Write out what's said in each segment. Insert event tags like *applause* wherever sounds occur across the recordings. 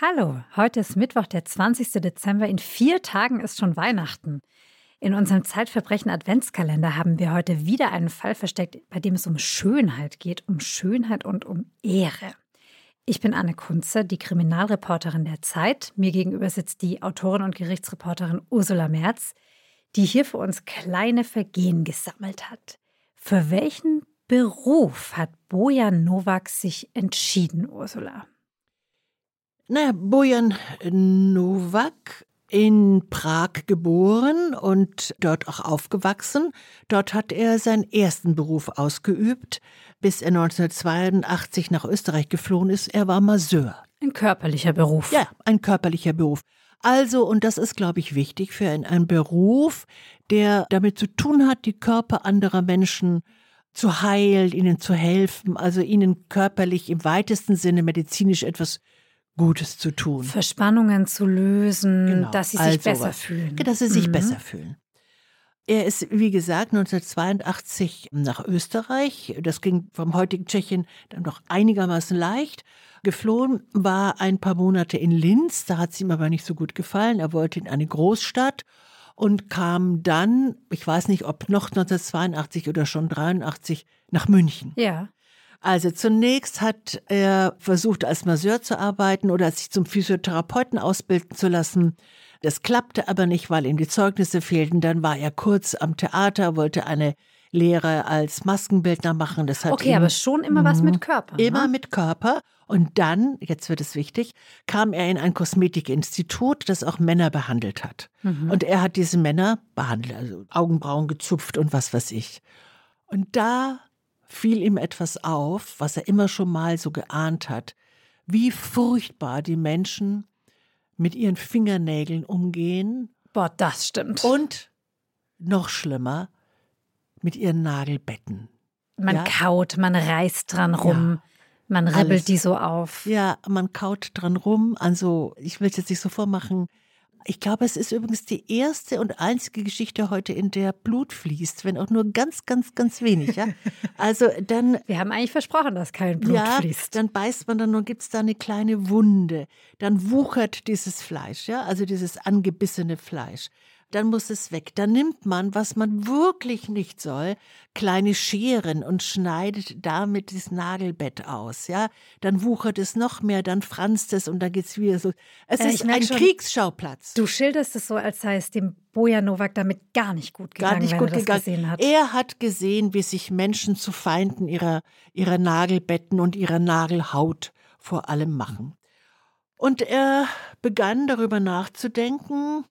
Hallo, heute ist Mittwoch, der 20. Dezember. In vier Tagen ist schon Weihnachten. In unserem Zeitverbrechen Adventskalender haben wir heute wieder einen Fall versteckt, bei dem es um Schönheit geht, um Schönheit und um Ehre. Ich bin Anne Kunze, die Kriminalreporterin der Zeit. Mir gegenüber sitzt die Autorin und Gerichtsreporterin Ursula Merz, die hier für uns kleine Vergehen gesammelt hat. Für welchen Beruf hat Bojan Nowak sich entschieden, Ursula? Naja, Bojan Nowak in Prag geboren und dort auch aufgewachsen. Dort hat er seinen ersten Beruf ausgeübt, bis er 1982 nach Österreich geflohen ist. Er war Masseur. Ein körperlicher Beruf. Ja, ein körperlicher Beruf. Also, und das ist, glaube ich, wichtig für einen Beruf, der damit zu tun hat, die Körper anderer Menschen zu heilen, ihnen zu helfen, also ihnen körperlich im weitesten Sinne medizinisch etwas Gutes zu tun. Verspannungen zu lösen, genau, dass sie sich also besser was. fühlen. Dass sie sich mhm. besser fühlen. Er ist, wie gesagt, 1982 nach Österreich. Das ging vom heutigen Tschechien dann noch einigermaßen leicht. Geflohen war ein paar Monate in Linz. Da hat es ihm aber nicht so gut gefallen. Er wollte in eine Großstadt und kam dann, ich weiß nicht, ob noch 1982 oder schon 83 nach München. Ja. Also zunächst hat er versucht, als Masseur zu arbeiten oder sich zum Physiotherapeuten ausbilden zu lassen. Das klappte aber nicht, weil ihm die Zeugnisse fehlten. Dann war er kurz am Theater, wollte eine Lehre als Maskenbildner machen. Das hat okay, aber schon immer was mit Körper. Ne? Immer mit Körper. Und dann, jetzt wird es wichtig, kam er in ein Kosmetikinstitut, das auch Männer behandelt hat. Mhm. Und er hat diese Männer behandelt, also Augenbrauen gezupft und was weiß ich. Und da fiel ihm etwas auf, was er immer schon mal so geahnt hat, wie furchtbar die Menschen mit ihren Fingernägeln umgehen. Boah, das stimmt. Und noch schlimmer, mit ihren Nagelbetten. Man ja? kaut, man reißt dran rum. Ja. Man ribbelt Alles. die so auf. Ja, man kaut dran rum. Also, ich will es jetzt nicht so vormachen, ich glaube, es ist übrigens die erste und einzige Geschichte heute, in der Blut fließt, wenn auch nur ganz, ganz, ganz wenig. Ja? *laughs* Also dann. Wir haben eigentlich versprochen, dass kein Blut ja, fließt. Dann beißt man dann und gibt es da eine kleine Wunde. Dann wuchert dieses Fleisch, ja, also dieses angebissene Fleisch dann muss es weg. Dann nimmt man, was man wirklich nicht soll, kleine Scheren und schneidet damit das Nagelbett aus, ja. Dann wuchert es noch mehr, dann franzt es und dann geht's wieder so. Es äh, ist ein schon, Kriegsschauplatz. Du schilderst es so, als sei es dem Boja Novak damit gar nicht gut gegangen, gar nicht gut er gegangen. gesehen hat. Er hat gesehen, wie sich Menschen zu Feinden ihrer, ihrer Nagelbetten und ihrer Nagelhaut vor allem machen. Und er begann darüber nachzudenken,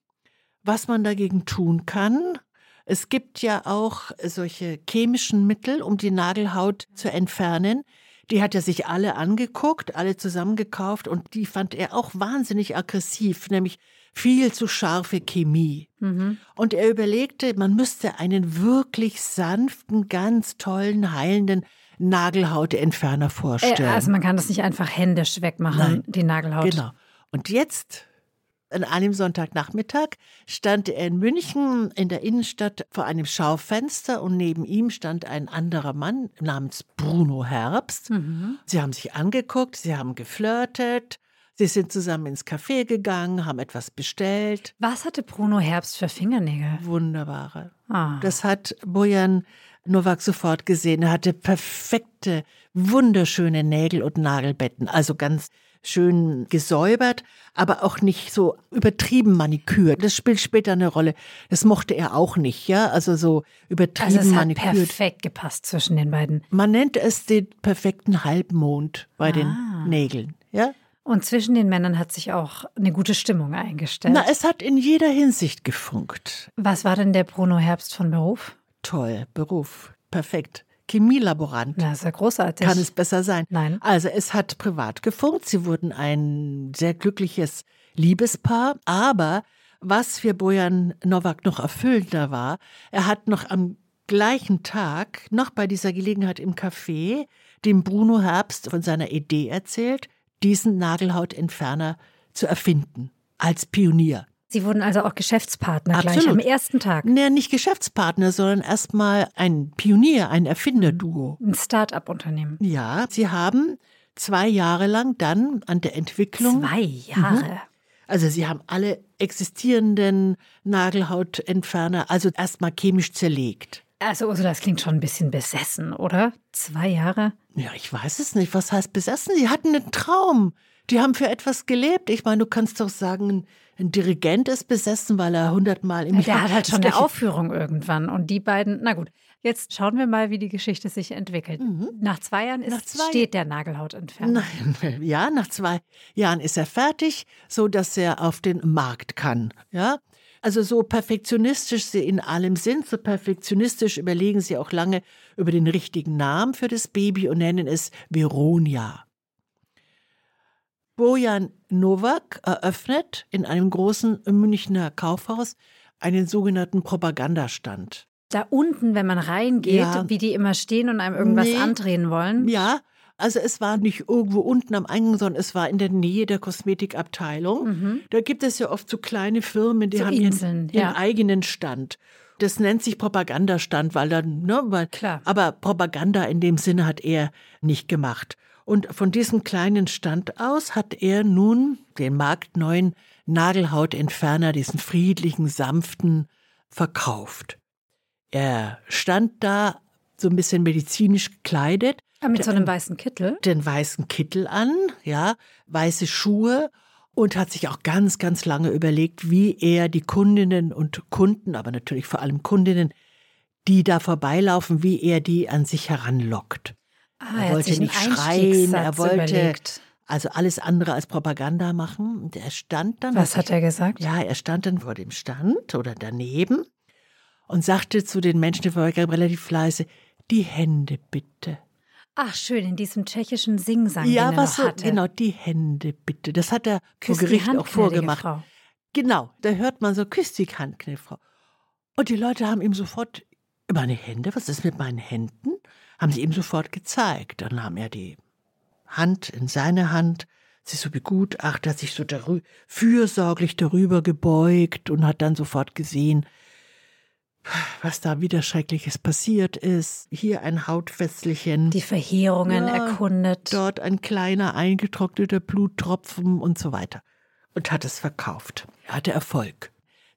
was man dagegen tun kann. Es gibt ja auch solche chemischen Mittel, um die Nagelhaut zu entfernen. Die hat er sich alle angeguckt, alle zusammengekauft und die fand er auch wahnsinnig aggressiv, nämlich viel zu scharfe Chemie. Mhm. Und er überlegte, man müsste einen wirklich sanften, ganz tollen, heilenden Nagelhautentferner vorstellen. Äh, also man kann das nicht einfach händisch wegmachen, Nein, die Nagelhaut. Genau. Und jetzt an einem Sonntagnachmittag stand er in München in der Innenstadt vor einem Schaufenster und neben ihm stand ein anderer Mann namens Bruno Herbst. Mhm. Sie haben sich angeguckt, sie haben geflirtet, sie sind zusammen ins Café gegangen, haben etwas bestellt. Was hatte Bruno Herbst für Fingernägel? Wunderbare. Ah. Das hat Bojan Nowak sofort gesehen. Er hatte perfekte, wunderschöne Nägel und Nagelbetten, also ganz schön gesäubert, aber auch nicht so übertrieben manikürt. Das spielt später eine Rolle. Das mochte er auch nicht, ja, also so übertrieben also es manikürt. Hat perfekt gepasst zwischen den beiden. Man nennt es den perfekten Halbmond bei ah. den Nägeln, ja. Und zwischen den Männern hat sich auch eine gute Stimmung eingestellt. Na, es hat in jeder Hinsicht gefunkt. Was war denn der Bruno Herbst von Beruf? Toll, Beruf. Perfekt. Chemielaborant. Na, ist ja großartig. Kann es besser sein? Nein. Also es hat privat gefunkt. Sie wurden ein sehr glückliches Liebespaar. Aber was für Bojan Nowak noch erfüllender war, er hat noch am gleichen Tag, noch bei dieser Gelegenheit im Café, dem Bruno Herbst von seiner Idee erzählt, diesen Nagelhautentferner zu erfinden. Als Pionier. Sie wurden also auch Geschäftspartner Absolut. gleich am ersten Tag. Nee, nicht Geschäftspartner, sondern erstmal ein Pionier, ein Erfinderduo. Ein Start-up-Unternehmen. Ja, sie haben zwei Jahre lang dann an der Entwicklung. Zwei Jahre. Also sie haben alle existierenden Nagelhautentferner, also erstmal chemisch zerlegt. Also Ursula, das klingt schon ein bisschen besessen, oder? Zwei Jahre? Ja, ich weiß es nicht. Was heißt besessen? Die hatten einen Traum. Die haben für etwas gelebt. Ich meine, du kannst doch sagen, ein Dirigent ist besessen, weil er hundertmal im Ja, Jahr der hat halt schon eine Aufführung irgendwann. Und die beiden, na gut, jetzt schauen wir mal, wie die Geschichte sich entwickelt. Nach zwei Jahren ist, Mhm. Nach zwei- steht der Nagelhautentferner. Nein, *laughs* ja, nach zwei Jahren ist er fertig, so dass er auf den Markt kann. Ja, also so perfektionistisch sie in allem sind, so perfektionistisch überlegen sie auch lange über den richtigen Namen für das Baby und nennen es Veronia. Bojan Nowak eröffnet in einem großen Münchner Kaufhaus einen sogenannten Propagandastand. Da unten, wenn man reingeht, Ja. wie die immer stehen und einem irgendwas Nee. andrehen wollen. Ja, also es war nicht irgendwo unten am Eingang, sondern es war in der Nähe der Kosmetikabteilung. Da gibt es ja oft so kleine Firmen, die Mhm. So haben Inseln, ihren, ihren ja. eigenen Stand. Das nennt sich Propagandastand, weil dann, ne, weil, Klar. aber Propaganda in dem Sinne hat er nicht gemacht. Und von diesem kleinen Stand aus hat er nun den marktneuen Nagelhautentferner, diesen friedlichen, sanften, verkauft. Er stand da so ein bisschen medizinisch gekleidet, Ah, Mit so einem weißen Kittel. den weißen Kittel an, ja, weiße Schuhe und hat sich auch ganz, ganz lange überlegt, wie er die Kundinnen und Kunden, aber natürlich vor allem Kundinnen, die da vorbeilaufen, wie er die an sich heranlockt. Ah, Er wollte nicht schreien, er wollte überlegt. also alles andere als Propaganda machen. Und er stand dann. Was hat er gesagt? Ja, er stand dann vor dem Stand oder daneben und sagte zu den Menschen, die vorbeikamen, relativ leise, die Hände bitte. Ach, schön, in diesem tschechischen Singsang, Ja, er was noch so, hatte. genau, die Hände bitte. Das hat er Küss vor Gericht auch vorgemacht. Frau. Genau, da hört man so, küss die Hand, gnädige Frau. Und die Leute haben ihm sofort, meine Hände, was ist mit meinen Händen? Haben sie ihm sofort gezeigt. Dann nahm er die Hand in seine Hand, sich so begutachtet, hat sich so darü fürsorglich darüber gebeugt und hat dann sofort gesehen, was da wieder Schreckliches passiert ist. Hier ein Hautfesselchen. Die Verheerungen Ja, erkundet. dort ein kleiner eingetrockneter Bluttropfen und so weiter. Und hat es verkauft. Er hatte Erfolg.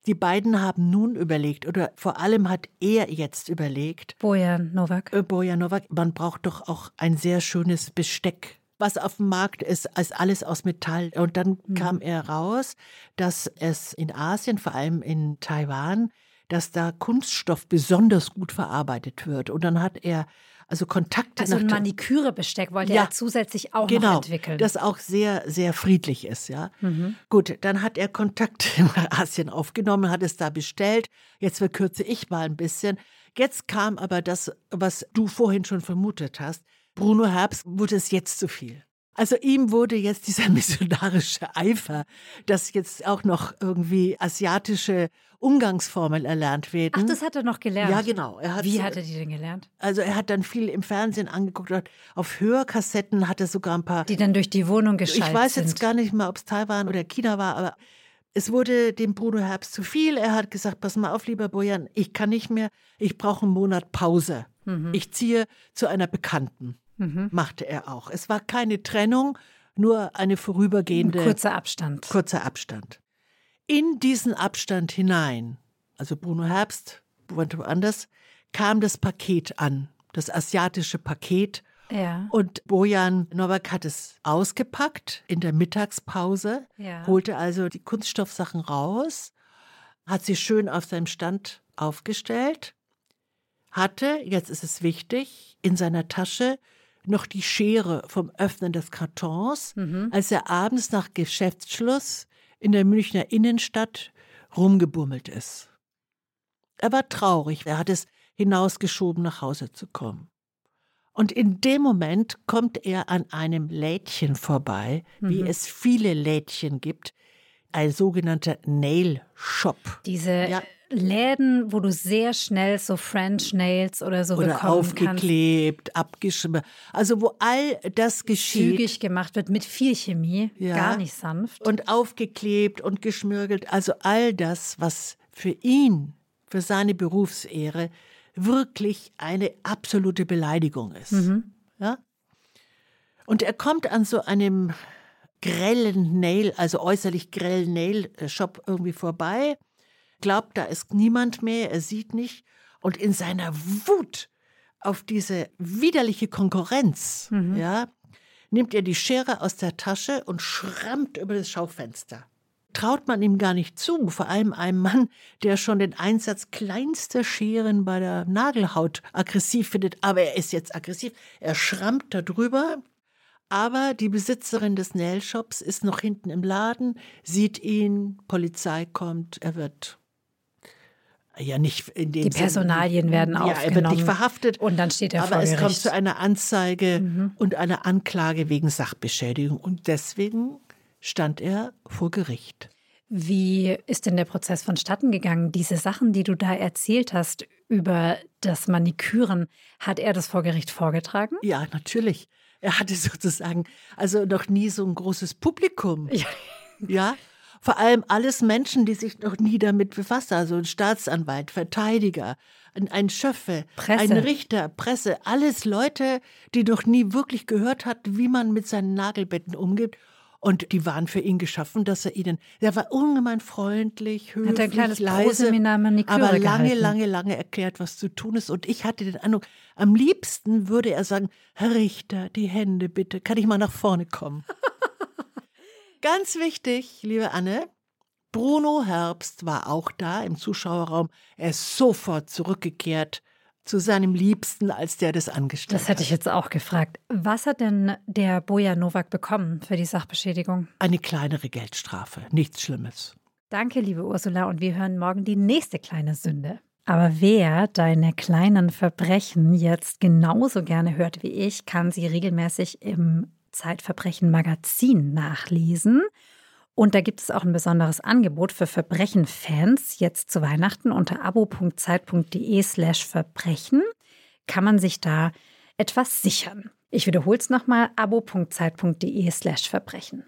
Die beiden haben nun überlegt, oder vor allem hat er jetzt überlegt, Bojan Novak. äh, Bojanowak, man braucht doch auch ein sehr schönes Besteck, was auf dem Markt ist, als alles aus Metall. Und dann kam er raus, dass es in Asien, vor allem in Taiwan, dass da Kunststoff besonders gut verarbeitet wird. Und dann hat er also Kontakte Also ein Manikürebesteck wollte Ja. er zusätzlich auch noch genau, entwickeln. das auch sehr, sehr friedlich ist, ja. Mhm. Gut, dann hat er Kontakt *laughs* nach Asien aufgenommen, hat es da bestellt. Jetzt verkürze ich mal ein bisschen. Jetzt kam aber das, was du vorhin schon vermutet hast. Bruno Herbst wurde es jetzt zu viel. Also ihm wurde jetzt dieser *laughs* missionarische Eifer, dass jetzt auch noch irgendwie asiatische Umgangsformeln erlernt werden. Ach, das hat er noch gelernt. ja, genau. Hat Wie so- hat er die denn gelernt? also er hat dann viel im Fernsehen angeguckt. Auf Hörkassetten hat er sogar ein paar Die dann durch die Wohnung geschaltet ich weiß sind. jetzt gar nicht mal, ob es Taiwan oder China war, aber es wurde dem Bruno Herbst zu viel. Er hat gesagt, pass mal auf, lieber Bojan, ich kann nicht mehr, ich brauche einen Monat Pause. Mhm. Ich ziehe zu einer Bekannten, machte er auch. Es war keine Trennung, nur eine Ein vorübergehende, kurzer Abstand. kurzer Abstand. In diesen Abstand hinein, also Bruno Herbst, woanders, woanders, kam das Paket an, das asiatische Paket. ja. Und Bojan Nowak hat es ausgepackt in der Mittagspause, Ja. holte also die Kunststoffsachen raus, hat sie schön auf seinem Stand aufgestellt, hatte, jetzt ist es wichtig, in seiner Tasche noch die Schere vom Öffnen des Kartons, Mhm. als er abends nach Geschäftsschluss in der Münchner Innenstadt rumgebummelt ist. Er war traurig, er hat es hinausgeschoben, nach Hause zu kommen. Und in dem Moment kommt er an einem Lädchen vorbei, wie es viele Lädchen gibt, ein sogenannter Nail Shop. Diese Ja. Läden, wo du sehr schnell so French Nails oder so Oder bekommen aufgeklebt, abgeschrieben. Also wo all das geschieht Zügig gemacht wird mit viel Chemie, Ja. gar nicht sanft. und aufgeklebt und geschmirgelt. Also all das, was für ihn, für seine Und er kommt an so einem grellen Nail, also äußerlich grellen Nail-Shop irgendwie vorbei, glaubt, da ist niemand mehr, er sieht nicht. Und in seiner Wut auf diese widerliche Konkurrenz, mhm. ja, nimmt er die Schere aus der Tasche und schrammt über das Schaufenster. Traut man ihm gar nicht zu, vor allem einem Mann, der schon den Einsatz kleinster Scheren bei der Nagelhaut aggressiv findet. Aber er ist jetzt aggressiv. Er schrammt da drüber. Aber die Besitzerin des Nailshops ist noch hinten im Laden, sieht ihn, Polizei kommt, er wird ja nicht in dem Die Personalien Sinn, werden ja, aufgenommen. er wird nicht verhaftet. Und dann steht er aber vor es kommt zu einer Anzeige mhm. und einer Anklage wegen Sachbeschädigung. Und deswegen stand er vor Gericht. Wie ist denn der Prozess vonstatten gegangen? Diese Sachen, die du da erzählt hast über das Maniküren, hat er das vor Gericht vorgetragen? Ja, natürlich. Er hatte *laughs* sozusagen also noch nie so ein großes Publikum. Ja. ja? Vor allem alles Menschen, die sich noch nie damit befasst haben. Also ein Staatsanwalt, Verteidiger, ein, Schöffe, Presse. ein Richter, Presse. Alles Leute, die noch nie wirklich gehört hatten, wie man mit seinen Nagelbetten umgeht. Und die waren für ihn geschaffen, dass er ihnen, er war ungemein freundlich, höflich, Hat ein kleines leise, aber lange, lange, lange erklärt, was zu tun ist. Und ich hatte den Eindruck, am liebsten würde er sagen, Herr Richter, die Hände bitte, kann ich mal nach vorne kommen? *laughs* Ganz wichtig, liebe Anne, Bruno Herbst war auch da im Zuschauerraum. Er ist sofort zurückgekehrt zu seinem Liebsten, als der das angestellt hat. Das hätte ich jetzt auch gefragt. Was hat denn der Boja Nowak bekommen für die Sachbeschädigung? Eine kleinere Geldstrafe, nichts Schlimmes. Danke, liebe Ursula, und wir hören morgen die nächste kleine Sünde. Aber wer deine kleinen Verbrechen jetzt genauso gerne hört wie ich, kann sie regelmäßig im Zeitverbrechen Magazin nachlesen. Und da gibt es auch ein besonderes Angebot für Verbrechen-Fans jetzt zu Weihnachten unter abo.zeit.de slash Verbrechen kann man sich da etwas sichern. Ich wiederhole es nochmal, abo.zeit.de slash Verbrechen.